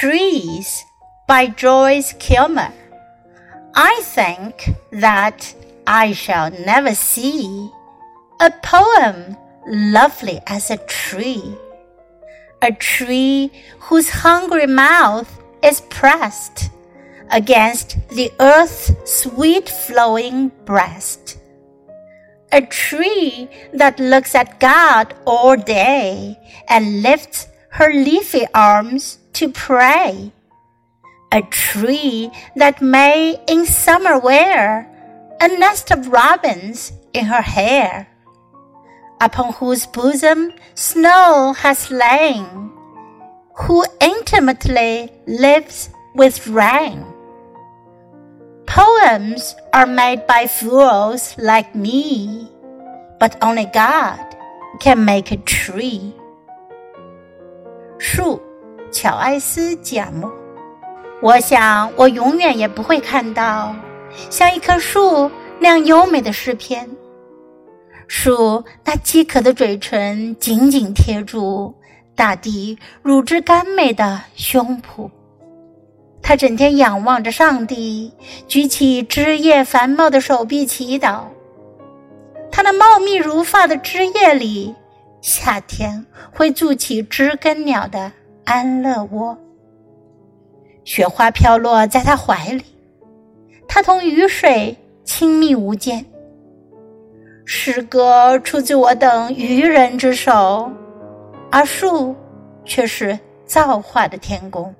Trees by Joyce Kilmer. I think that I shall never see a poem lovely as a tree, a tree whose hungry mouth is pressed against the earth's sweet flowing breast. A tree that looks at God all day and lifts her leafy arms to pray. A tree that may in summer wear a nest of robins in her hair, upon whose bosom snow has lain, who intimately lives with rain. Poems are made by fools like me, but only God can make a tree. 乔埃斯·贾默。我想，我永远也不会看到像一棵树那样优美的诗篇。树那饥渴的嘴唇紧紧贴住大地乳汁甘美的胸脯，它整天仰望着上帝，举起枝叶繁茂的手臂祈祷。它那茂密如发的枝叶里。夏天会筑起知更鸟的安乐窝，雪花飘落在他怀里，他同雨水亲密无间。诗歌出自我等愚人之手，而树却是造化的天工。